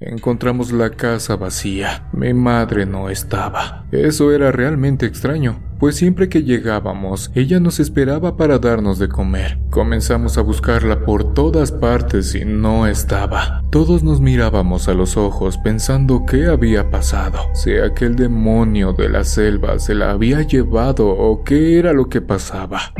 Encontramos la casa vacía. Mi madre no estaba. Eso era realmente extraño, pues siempre que llegábamos, ella nos esperaba para darnos de comer. Comenzamos a buscarla por todas partes y no estaba. Todos nos mirábamos a los ojos pensando qué había pasado, si aquel demonio de la selva se la había llevado o qué era lo que pasaba.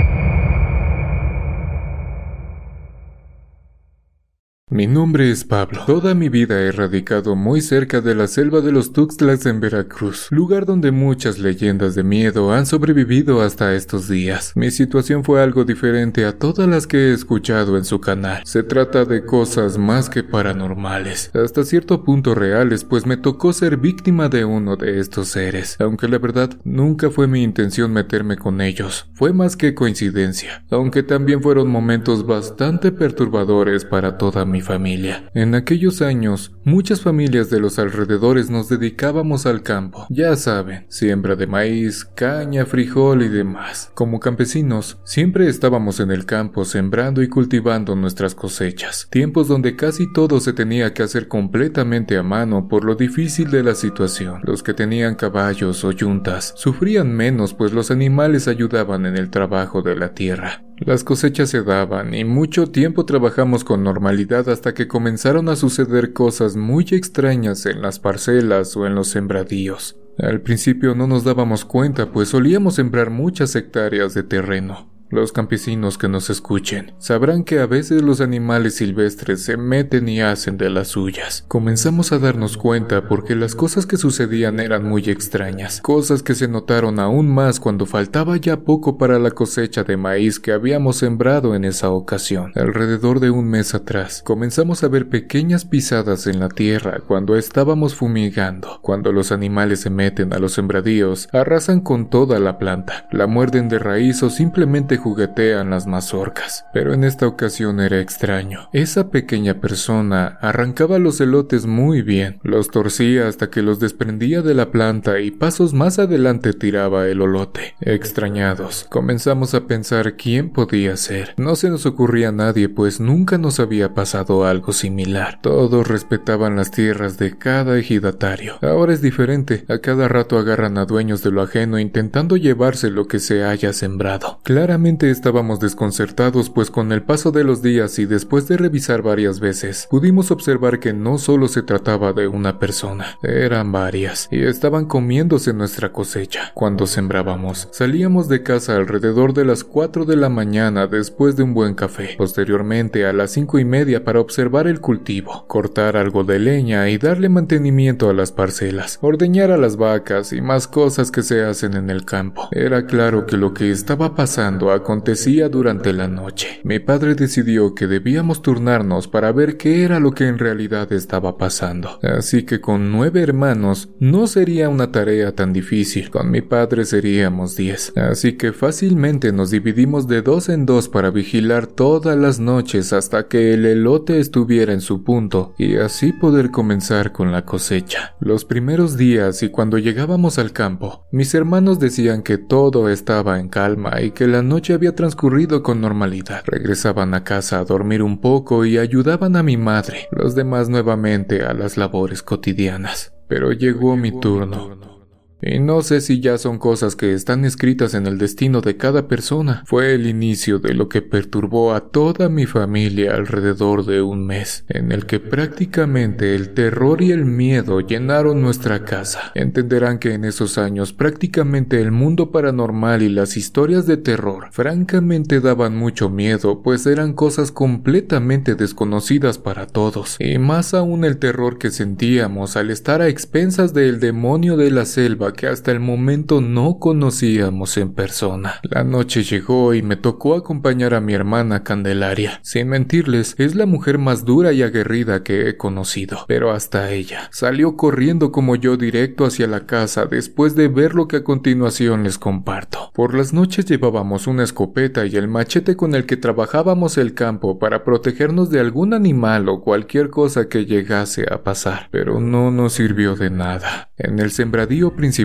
Mi nombre es Pablo. Toda mi vida he radicado muy cerca de la selva de los Tuxtlas en Veracruz, lugar donde muchas leyendas de miedo han sobrevivido hasta estos días. Mi situación fue algo diferente a todas las que he escuchado en su canal. Se trata de cosas más que paranormales, hasta cierto punto reales, pues me tocó ser víctima de uno de estos seres, aunque la verdad nunca fue mi intención meterme con ellos, fue más que coincidencia, aunque también fueron momentos bastante perturbadores para toda mi familia. En aquellos años, muchas familias de los alrededores nos dedicábamos al campo. Ya saben, siembra de maíz, caña, frijol y demás. Como campesinos, siempre estábamos en el campo sembrando y cultivando nuestras cosechas. Tiempos donde casi todo se tenía que hacer completamente a mano por lo difícil de la situación. Los que tenían caballos o yuntas sufrían menos pues los animales ayudaban en el trabajo de la tierra. Las cosechas se daban y mucho tiempo trabajamos con normalidad hasta que comenzaron a suceder cosas muy extrañas en las parcelas o en los sembradíos. Al principio no nos dábamos cuenta pues solíamos sembrar muchas hectáreas de terreno. Los campesinos que nos escuchen sabrán que a veces los animales silvestres se meten y hacen de las suyas. Comenzamos a darnos cuenta porque las cosas que sucedían eran muy extrañas, cosas que se notaron aún más cuando faltaba ya poco para la cosecha de maíz que habíamos sembrado en esa ocasión. Alrededor de un mes atrás, comenzamos a ver pequeñas pisadas en la tierra cuando estábamos fumigando. Cuando los animales se meten a los sembradíos, arrasan con toda la planta, la muerden de raíz o simplemente juguetean las mazorcas, pero en esta ocasión era extraño. Esa pequeña persona arrancaba los elotes muy bien, los torcía hasta que los desprendía de la planta y pasos más adelante tiraba el olote. Extrañados, comenzamos a pensar quién podía ser. No se nos ocurría a nadie, pues nunca nos había pasado algo similar. Todos respetaban las tierras de cada ejidatario. Ahora es diferente, a cada rato agarran a dueños de lo ajeno intentando llevarse lo que se haya sembrado. Claramente estábamos desconcertados pues con el paso de los días y después de revisar varias veces, pudimos observar que no solo se trataba de una persona, eran varias, y estaban comiéndose nuestra cosecha. Cuando sembrábamos, salíamos de casa alrededor de las 4 de la mañana después de un buen café, posteriormente a las cinco y media para observar el cultivo, cortar algo de leña y darle mantenimiento a las parcelas, ordeñar a las vacas y más cosas que se hacen en el campo. Era claro que lo que estaba pasando acontecía durante la noche. Mi padre decidió que debíamos turnarnos para ver qué era lo que en realidad estaba pasando. Así que con nueve hermanos no sería una tarea tan difícil. Con mi padre seríamos diez. Así que fácilmente nos dividimos de dos en dos para vigilar todas las noches hasta que el elote estuviera en su punto y así poder comenzar con la cosecha. Los primeros días y cuando llegábamos al campo, mis hermanos decían que todo estaba en calma y que la noche había transcurrido con normalidad. Regresaban a casa a dormir un poco y ayudaban a mi madre, los demás nuevamente a las labores cotidianas. Pero llegó mi turno. Y no sé si ya son cosas que están escritas en el destino de cada persona. Fue el inicio de lo que perturbó a toda mi familia alrededor de un mes, en el que prácticamente el terror y el miedo llenaron nuestra casa. Entenderán que en esos años prácticamente el mundo paranormal y las historias de terror francamente daban mucho miedo, pues eran cosas completamente desconocidas para todos, y más aún el terror que sentíamos al estar a expensas del demonio de la selva que hasta el momento no conocíamos en persona. La noche llegó y me tocó acompañar a mi hermana Candelaria. Sin mentirles, es la mujer más dura y aguerrida que he conocido, pero hasta ella salió corriendo como yo directo hacia la casa después de ver lo que a continuación les comparto. Por las noches llevábamos una escopeta y el machete con el que trabajábamos el campo para protegernos de algún animal o cualquier cosa que llegase a pasar, pero no nos sirvió de nada. En el sembradío principal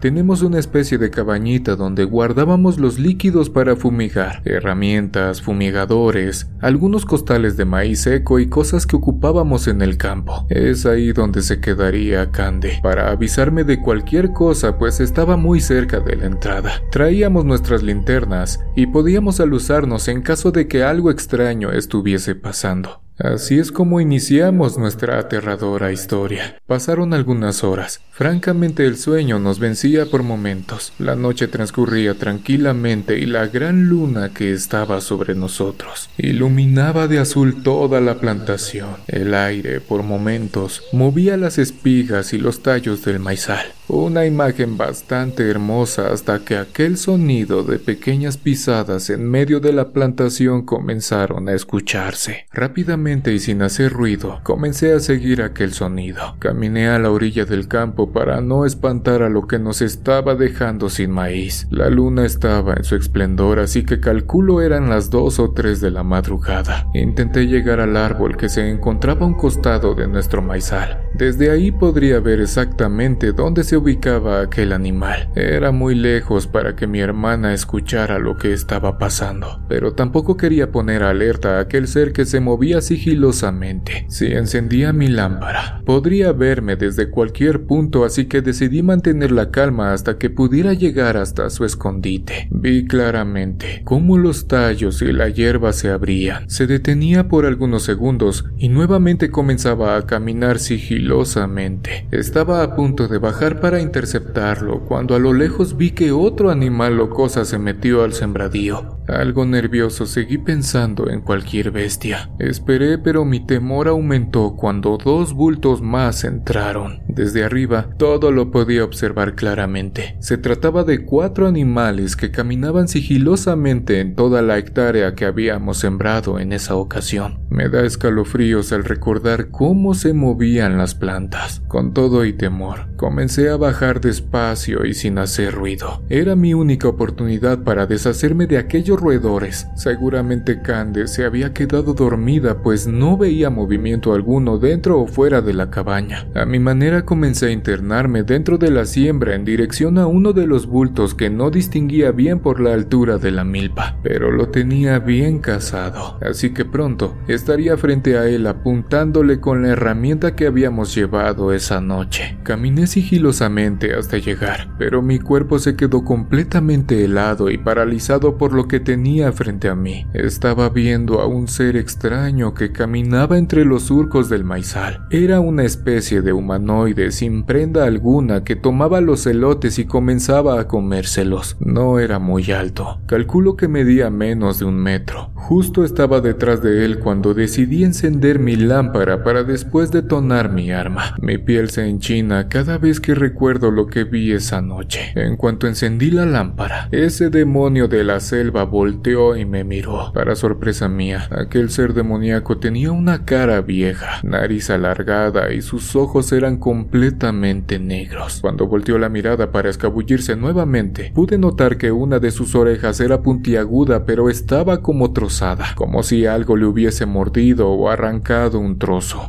tenemos una especie de cabañita donde guardábamos los líquidos para fumigar, herramientas, fumigadores, algunos costales de maíz seco y cosas que ocupábamos en el campo. Es ahí donde se quedaría Cande, para avisarme de cualquier cosa pues estaba muy cerca de la entrada. Traíamos nuestras linternas y podíamos alusarnos en caso de que algo extraño estuviese pasando. Así es como iniciamos nuestra aterradora historia. Pasaron algunas horas. Francamente el sueño nos vencía por momentos. La noche transcurría tranquilamente y la gran luna que estaba sobre nosotros iluminaba de azul toda la plantación. El aire, por momentos, movía las espigas y los tallos del maizal. Una imagen bastante hermosa hasta que aquel sonido de pequeñas pisadas en medio de la plantación comenzaron a escucharse. Rápidamente y sin hacer ruido, comencé a seguir aquel sonido. Caminé a la orilla del campo para no espantar a lo que nos estaba dejando sin maíz. La luna estaba en su esplendor, así que calculo eran las dos o tres de la madrugada. Intenté llegar al árbol que se encontraba a un costado de nuestro maizal. Desde ahí podría ver exactamente dónde se ubicaba aquel animal. Era muy lejos para que mi hermana escuchara lo que estaba pasando, pero tampoco quería poner alerta a aquel ser que se movía sigilosamente. Si encendía mi lámpara, podría verme desde cualquier punto, así que decidí mantener la calma hasta que pudiera llegar hasta su escondite. Vi claramente cómo los tallos y la hierba se abrían. Se detenía por algunos segundos y nuevamente comenzaba a caminar sigilosamente. Estaba a punto de bajar para interceptarlo cuando a lo lejos vi que otro animal o se metió al sembradío. Algo nervioso seguí pensando en cualquier bestia. Esperé pero mi temor aumentó cuando dos bultos más entraron. Desde arriba todo lo podía observar claramente. Se trataba de cuatro animales que caminaban sigilosamente en toda la hectárea que habíamos sembrado en esa ocasión. Me da escalofríos al recordar cómo se movían las plantas. Con todo y temor, comencé a bajar despacio y sin hacer ruido. Era mi única oportunidad para deshacerme de aquellos roedores. Seguramente Cande se había quedado dormida pues no veía movimiento alguno dentro o fuera de la cabaña. A mi manera comencé a internarme dentro de la siembra en dirección a uno de los bultos que no distinguía bien por la altura de la milpa, pero lo tenía bien cazado, así que pronto estaría frente a él apuntándole con la herramienta que habíamos llevado esa noche. Caminé sigilosamente hasta llegar, pero mi cuerpo se quedó completamente helado y paralizado por lo que tenía frente a mí. Estaba viendo a un ser extraño que caminaba entre los surcos del maizal. Era una especie de humanoide sin prenda alguna que tomaba los elotes y comenzaba a comérselos. No era muy alto. Calculo que medía menos de un metro. Justo estaba detrás de él cuando decidí encender mi lámpara para después detonar mi arma. Mi piel se enchina cada vez que recuerdo lo que vi esa noche. En cuanto encendí la lámpara, ese demonio de la selva volteó y me miró. Para sorpresa mía, aquel ser demoníaco tenía una cara vieja, nariz alargada y sus ojos eran completamente negros. Cuando volteó la mirada para escabullirse nuevamente, pude notar que una de sus orejas era puntiaguda pero estaba como trozada, como si algo le hubiese mordido o arrancado un trozo.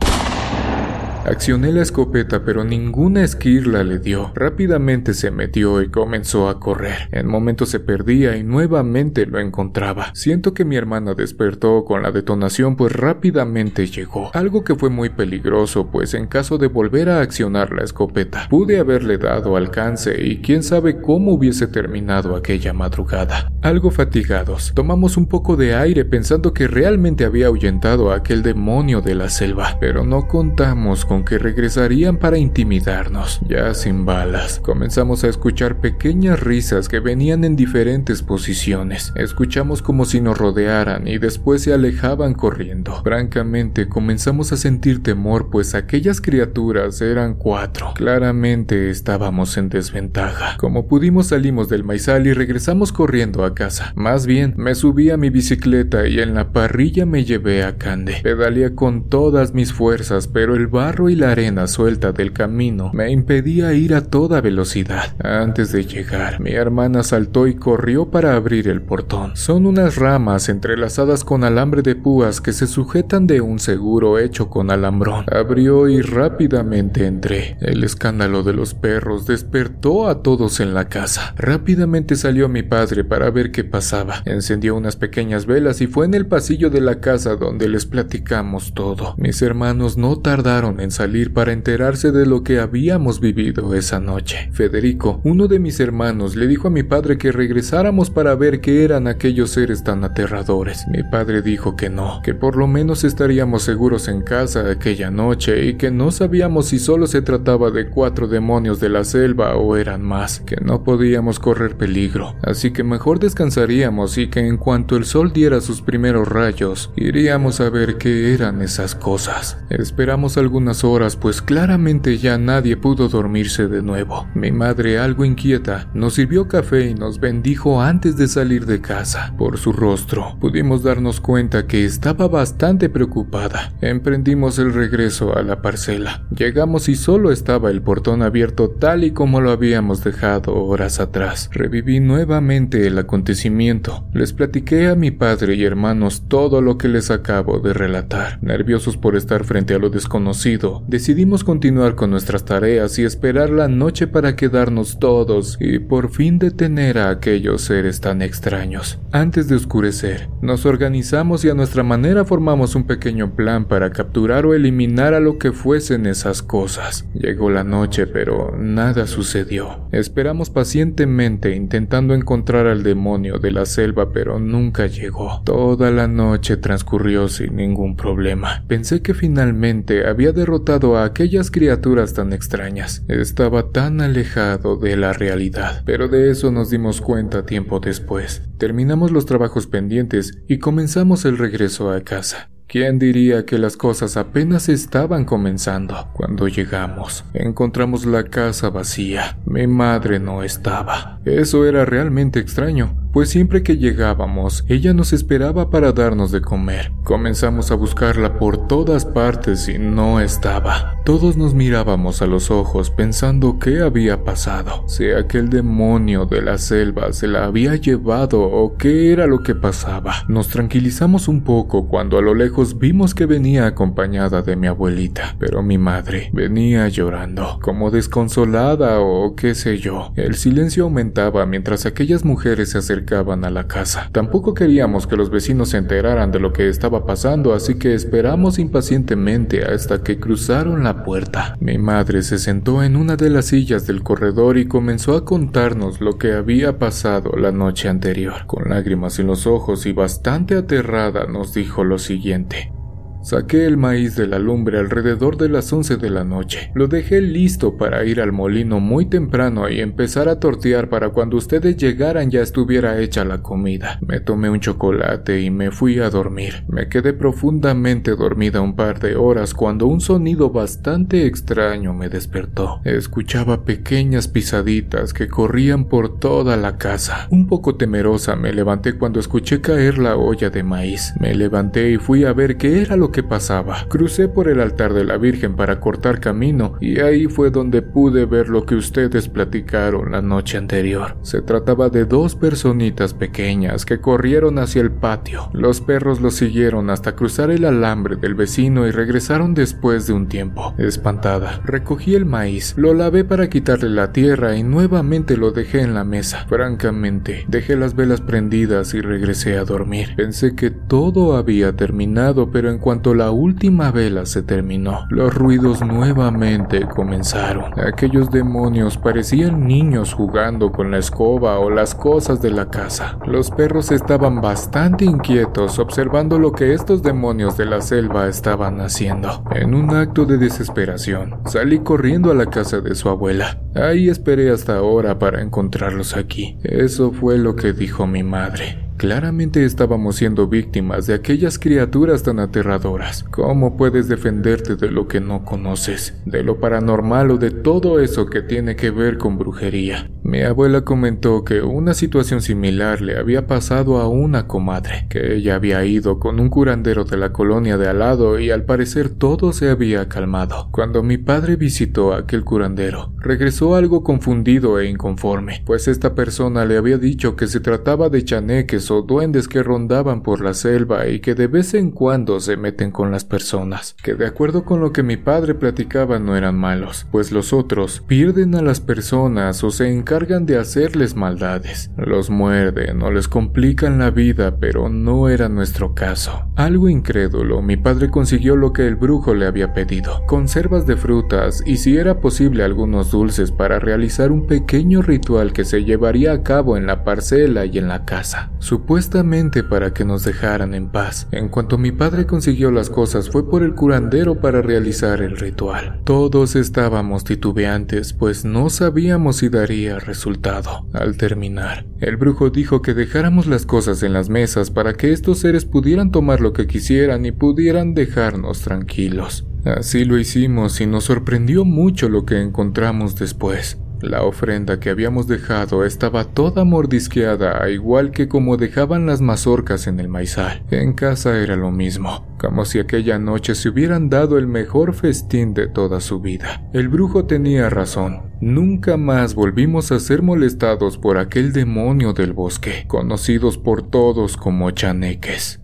Accioné la escopeta pero ninguna esquirla le dio. Rápidamente se metió y comenzó a correr. En momentos se perdía y nuevamente lo encontraba. Siento que mi hermana despertó con la detonación pues rápidamente llegó. Algo que fue muy peligroso pues en caso de volver a accionar la escopeta pude haberle dado alcance y quién sabe cómo hubiese terminado aquella madrugada. Algo fatigados, tomamos un poco de aire pensando que realmente había ahuyentado a aquel demonio de la selva, pero no contamos con que regresarían para intimidarnos, ya sin balas. Comenzamos a escuchar pequeñas risas que venían en diferentes posiciones. Escuchamos como si nos rodearan y después se alejaban corriendo. Francamente, comenzamos a sentir temor, pues aquellas criaturas eran cuatro. Claramente estábamos en desventaja. Como pudimos salimos del maizal y regresamos corriendo a casa. Más bien, me subí a mi bicicleta y en la parrilla me llevé a Cande. Pedalé con todas mis fuerzas, pero el barro y la arena suelta del camino me impedía ir a toda velocidad. Antes de llegar, mi hermana saltó y corrió para abrir el portón. Son unas ramas entrelazadas con alambre de púas que se sujetan de un seguro hecho con alambrón. Abrió y rápidamente entré. El escándalo de los perros despertó a todos en la casa. Rápidamente salió mi padre para ver qué pasaba. Encendió unas pequeñas velas y fue en el pasillo de la casa donde les platicamos todo. Mis hermanos no tardaron en salir para enterarse de lo que habíamos vivido esa noche. Federico, uno de mis hermanos, le dijo a mi padre que regresáramos para ver qué eran aquellos seres tan aterradores. Mi padre dijo que no, que por lo menos estaríamos seguros en casa aquella noche y que no sabíamos si solo se trataba de cuatro demonios de la selva o eran más, que no podíamos correr peligro, así que mejor descansaríamos y que en cuanto el sol diera sus primeros rayos, iríamos a ver qué eran esas cosas. Esperamos algunas horas, pues claramente ya nadie pudo dormirse de nuevo. Mi madre, algo inquieta, nos sirvió café y nos bendijo antes de salir de casa. Por su rostro, pudimos darnos cuenta que estaba bastante preocupada. Emprendimos el regreso a la parcela. Llegamos y solo estaba el portón abierto tal y como lo habíamos dejado horas atrás. Reviví nuevamente el acontecimiento. Les platiqué a mi padre y hermanos todo lo que les acabo de relatar. Nerviosos por estar frente a lo desconocido, decidimos continuar con nuestras tareas y esperar la noche para quedarnos todos y por fin detener a aquellos seres tan extraños. Antes de oscurecer, nos organizamos y a nuestra manera formamos un pequeño plan para capturar o eliminar a lo que fuesen esas cosas. Llegó la noche, pero nada sucedió. Esperamos pacientemente intentando encontrar al demonio de la selva, pero nunca llegó. Toda la noche transcurrió sin ningún problema. Pensé que finalmente había derrotado a aquellas criaturas tan extrañas. Estaba tan alejado de la realidad, pero de eso nos dimos cuenta tiempo después. Terminamos los trabajos pendientes y comenzamos el regreso a casa. ¿Quién diría que las cosas apenas estaban comenzando cuando llegamos? Encontramos la casa vacía. Mi madre no estaba. Eso era realmente extraño pues siempre que llegábamos, ella nos esperaba para darnos de comer. Comenzamos a buscarla por todas partes y no estaba. Todos nos mirábamos a los ojos pensando qué había pasado, si aquel demonio de la selva se la había llevado o qué era lo que pasaba. Nos tranquilizamos un poco cuando a lo lejos vimos que venía acompañada de mi abuelita, pero mi madre venía llorando, como desconsolada o qué sé yo. El silencio aumentaba mientras aquellas mujeres se acercaban a la casa. Tampoco queríamos que los vecinos se enteraran de lo que estaba pasando, así que esperamos impacientemente hasta que cruzaron la puerta. Mi madre se sentó en una de las sillas del corredor y comenzó a contarnos lo que había pasado la noche anterior. Con lágrimas en los ojos y bastante aterrada nos dijo lo siguiente. Saqué el maíz de la lumbre alrededor de las 11 de la noche. Lo dejé listo para ir al molino muy temprano y empezar a tortear para cuando ustedes llegaran ya estuviera hecha la comida. Me tomé un chocolate y me fui a dormir. Me quedé profundamente dormida un par de horas cuando un sonido bastante extraño me despertó. Escuchaba pequeñas pisaditas que corrían por toda la casa. Un poco temerosa me levanté cuando escuché caer la olla de maíz. Me levanté y fui a ver qué era lo que pasaba. Crucé por el altar de la Virgen para cortar camino y ahí fue donde pude ver lo que ustedes platicaron la noche anterior. Se trataba de dos personitas pequeñas que corrieron hacia el patio. Los perros los siguieron hasta cruzar el alambre del vecino y regresaron después de un tiempo. Espantada, recogí el maíz, lo lavé para quitarle la tierra y nuevamente lo dejé en la mesa. Francamente, dejé las velas prendidas y regresé a dormir. Pensé que todo había terminado, pero en cuanto la última vela se terminó, los ruidos nuevamente comenzaron. Aquellos demonios parecían niños jugando con la escoba o las cosas de la casa. Los perros estaban bastante inquietos observando lo que estos demonios de la selva estaban haciendo. En un acto de desesperación, salí corriendo a la casa de su abuela. Ahí esperé hasta ahora para encontrarlos aquí. Eso fue lo que dijo mi madre. Claramente estábamos siendo víctimas de aquellas criaturas tan aterradoras. ¿Cómo puedes defenderte de lo que no conoces? De lo paranormal o de todo eso que tiene que ver con brujería. Mi abuela comentó que una situación similar le había pasado a una comadre, que ella había ido con un curandero de la colonia de al lado y al parecer todo se había calmado. Cuando mi padre visitó a aquel curandero, regresó algo confundido e inconforme, pues esta persona le había dicho que se trataba de chaneques o duendes que rondaban por la selva y que de vez en cuando se meten con las personas, que de acuerdo con lo que mi padre platicaba no eran malos, pues los otros pierden a las personas o se encargan de hacerles maldades, los muerden o les complican la vida, pero no era nuestro caso. Algo incrédulo, mi padre consiguió lo que el brujo le había pedido, conservas de frutas y si era posible algunos dulces para realizar un pequeño ritual que se llevaría a cabo en la parcela y en la casa, supuestamente para que nos dejaran en paz. En cuanto mi padre consiguió las cosas fue por el curandero para realizar el ritual. Todos estábamos titubeantes, pues no sabíamos si daría resultado. Al terminar, el brujo dijo que dejáramos las cosas en las mesas para que estos seres pudieran tomar lo que quisieran y pudieran dejarnos tranquilos. Así lo hicimos y nos sorprendió mucho lo que encontramos después. La ofrenda que habíamos dejado estaba toda mordisqueada, igual que como dejaban las mazorcas en el maizal. En casa era lo mismo, como si aquella noche se hubieran dado el mejor festín de toda su vida. El brujo tenía razón. Nunca más volvimos a ser molestados por aquel demonio del bosque, conocidos por todos como chaneques.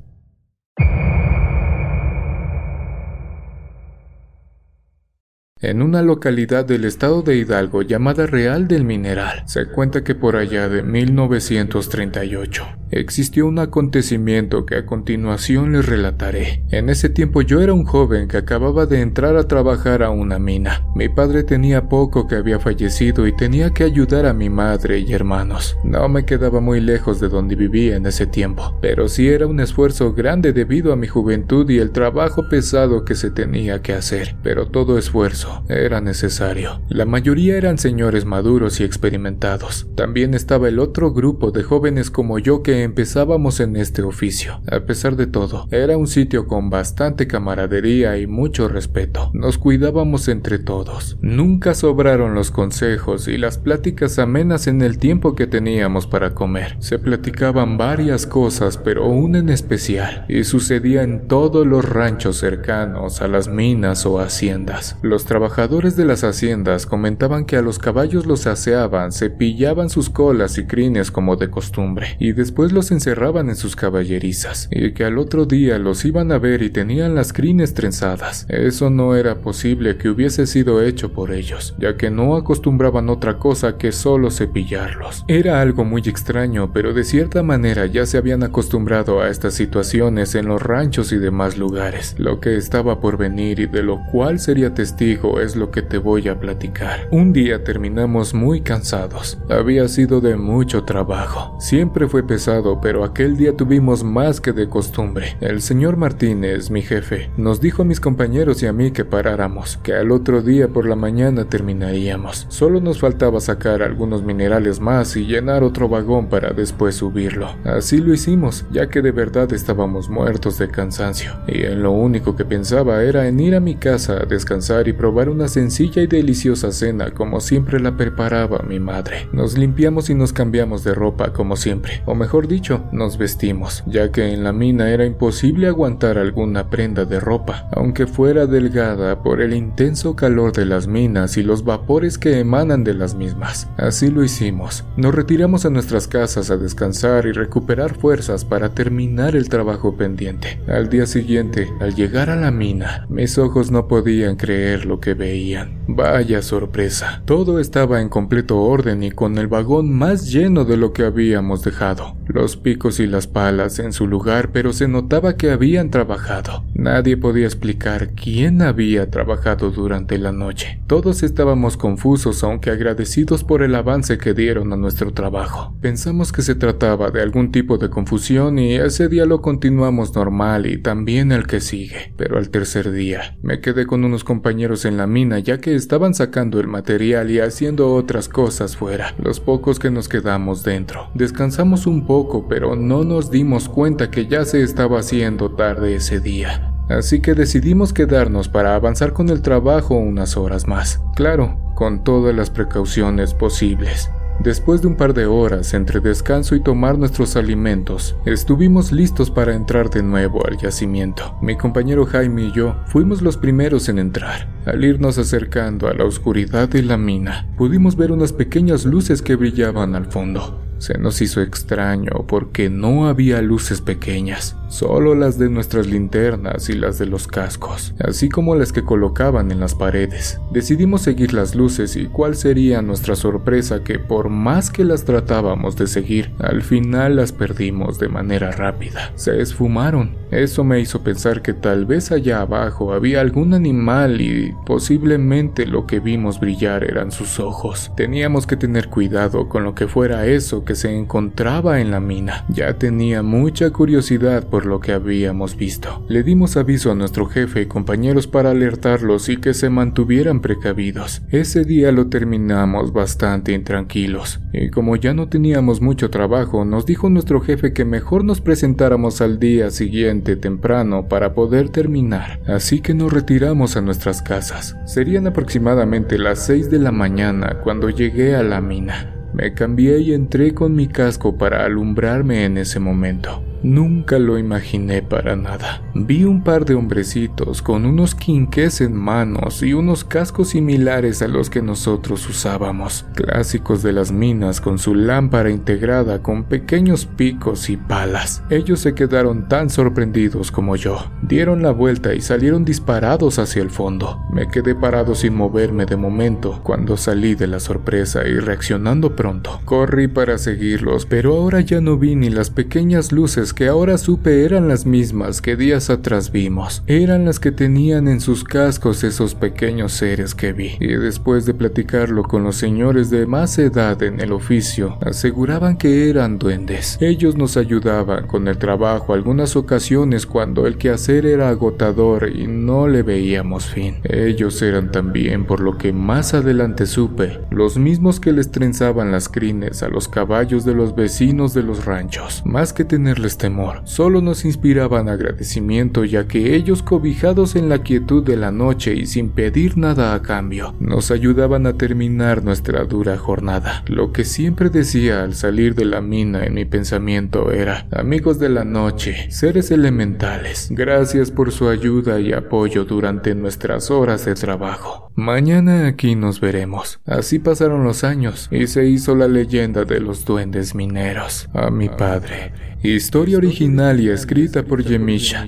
En una localidad del estado de Hidalgo llamada Real del Mineral. Se cuenta que por allá de 1938 existió un acontecimiento que a continuación les relataré. En ese tiempo yo era un joven que acababa de entrar a trabajar a una mina. Mi padre tenía poco que había fallecido y tenía que ayudar a mi madre y hermanos. No me quedaba muy lejos de donde vivía en ese tiempo, pero sí era un esfuerzo grande debido a mi juventud y el trabajo pesado que se tenía que hacer, pero todo esfuerzo era necesario. La mayoría eran señores maduros y experimentados. También estaba el otro grupo de jóvenes como yo que empezábamos en este oficio. A pesar de todo, era un sitio con bastante camaradería y mucho respeto. Nos cuidábamos entre todos. Nunca sobraron los consejos y las pláticas amenas en el tiempo que teníamos para comer. Se platicaban varias cosas, pero una en especial, y sucedía en todos los ranchos cercanos a las minas o haciendas. Los trabajadores de las haciendas comentaban que a los caballos los aseaban, cepillaban sus colas y crines como de costumbre, y después los encerraban en sus caballerizas, y que al otro día los iban a ver y tenían las crines trenzadas. Eso no era posible que hubiese sido hecho por ellos, ya que no acostumbraban otra cosa que solo cepillarlos. Era algo muy extraño, pero de cierta manera ya se habían acostumbrado a estas situaciones en los ranchos y demás lugares. Lo que estaba por venir y de lo cual sería testigo es lo que te voy a platicar. Un día terminamos muy cansados. Había sido de mucho trabajo. Siempre fue pesado, pero aquel día tuvimos más que de costumbre. El señor Martínez, mi jefe, nos dijo a mis compañeros y a mí que paráramos, que al otro día por la mañana terminaríamos. Solo nos faltaba sacar algunos minerales más y llenar otro vagón para después subirlo. Así lo hicimos, ya que de verdad estábamos muertos de cansancio, y en lo único que pensaba era en ir a mi casa a descansar y probar una sencilla y deliciosa cena como siempre la preparaba mi madre. Nos limpiamos y nos cambiamos de ropa como siempre, o mejor dicho, nos vestimos, ya que en la mina era imposible aguantar alguna prenda de ropa, aunque fuera delgada por el intenso calor de las minas y los vapores que emanan de las mismas. Así lo hicimos. Nos retiramos a nuestras casas a descansar y recuperar fuerzas para terminar el trabajo pendiente. Al día siguiente, al llegar a la mina, mis ojos no podían creer lo que veían. Vaya sorpresa. Todo estaba en completo orden y con el vagón más lleno de lo que habíamos dejado. Los picos y las palas en su lugar, pero se notaba que habían trabajado. Nadie podía explicar quién había trabajado durante la noche. Todos estábamos confusos, aunque agradecidos por el avance que dieron a nuestro trabajo. Pensamos que se trataba de algún tipo de confusión y ese día lo continuamos normal y también el que sigue. Pero al tercer día, me quedé con unos compañeros en la mina ya que estaban sacando el material y haciendo otras cosas fuera, los pocos que nos quedamos dentro. Descansamos un poco, pero no nos dimos cuenta que ya se estaba haciendo tarde ese día. Así que decidimos quedarnos para avanzar con el trabajo unas horas más. Claro, con todas las precauciones posibles. Después de un par de horas entre descanso y tomar nuestros alimentos, estuvimos listos para entrar de nuevo al yacimiento. Mi compañero Jaime y yo fuimos los primeros en entrar. Al irnos acercando a la oscuridad de la mina, pudimos ver unas pequeñas luces que brillaban al fondo. Se nos hizo extraño porque no había luces pequeñas, solo las de nuestras linternas y las de los cascos, así como las que colocaban en las paredes. Decidimos seguir las luces y cuál sería nuestra sorpresa que por más que las tratábamos de seguir, al final las perdimos de manera rápida. Se esfumaron. Eso me hizo pensar que tal vez allá abajo había algún animal y posiblemente lo que vimos brillar eran sus ojos. Teníamos que tener cuidado con lo que fuera eso que se encontraba en la mina. Ya tenía mucha curiosidad por lo que habíamos visto. Le dimos aviso a nuestro jefe y compañeros para alertarlos y que se mantuvieran precavidos. Ese día lo terminamos bastante intranquilos, y como ya no teníamos mucho trabajo, nos dijo nuestro jefe que mejor nos presentáramos al día siguiente temprano para poder terminar. Así que nos retiramos a nuestras casas. Serían aproximadamente las 6 de la mañana cuando llegué a la mina. Me cambié y entré con mi casco para alumbrarme en ese momento. Nunca lo imaginé para nada. Vi un par de hombrecitos con unos quinqués en manos y unos cascos similares a los que nosotros usábamos, clásicos de las minas con su lámpara integrada con pequeños picos y palas. Ellos se quedaron tan sorprendidos como yo. Dieron la vuelta y salieron disparados hacia el fondo. Me quedé parado sin moverme de momento cuando salí de la sorpresa y reaccionando pronto. Corrí para seguirlos, pero ahora ya no vi ni las pequeñas luces que ahora supe eran las mismas que días atrás vimos. Eran las que tenían en sus cascos esos pequeños seres que vi. Y después de platicarlo con los señores de más edad en el oficio, aseguraban que eran duendes. Ellos nos ayudaban con el trabajo algunas ocasiones cuando el quehacer era agotador y no le veíamos fin. Ellos eran también, por lo que más adelante supe, los mismos que les trenzaban las crines a los caballos de los vecinos de los ranchos. Más que tenerles temor, solo nos inspiraban agradecimiento ya que ellos cobijados en la quietud de la noche y sin pedir nada a cambio, nos ayudaban a terminar nuestra dura jornada. Lo que siempre decía al salir de la mina en mi pensamiento era, amigos de la noche, seres elementales, gracias por su ayuda y apoyo durante nuestras horas de trabajo. Mañana aquí nos veremos. Así pasaron los años y se hizo la leyenda de los duendes mineros. A mi padre. Historia original y escrita por Yemisha,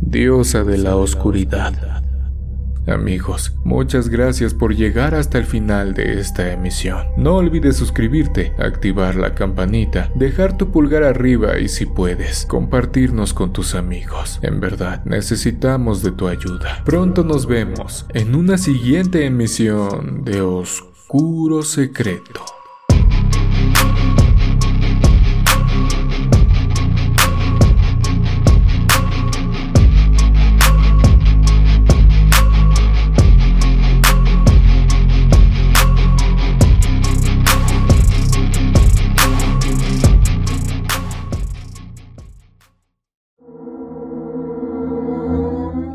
diosa de la oscuridad. Amigos, muchas gracias por llegar hasta el final de esta emisión. No olvides suscribirte, activar la campanita, dejar tu pulgar arriba y si puedes, compartirnos con tus amigos. En verdad, necesitamos de tu ayuda. Pronto nos vemos en una siguiente emisión de Oscuro Secreto.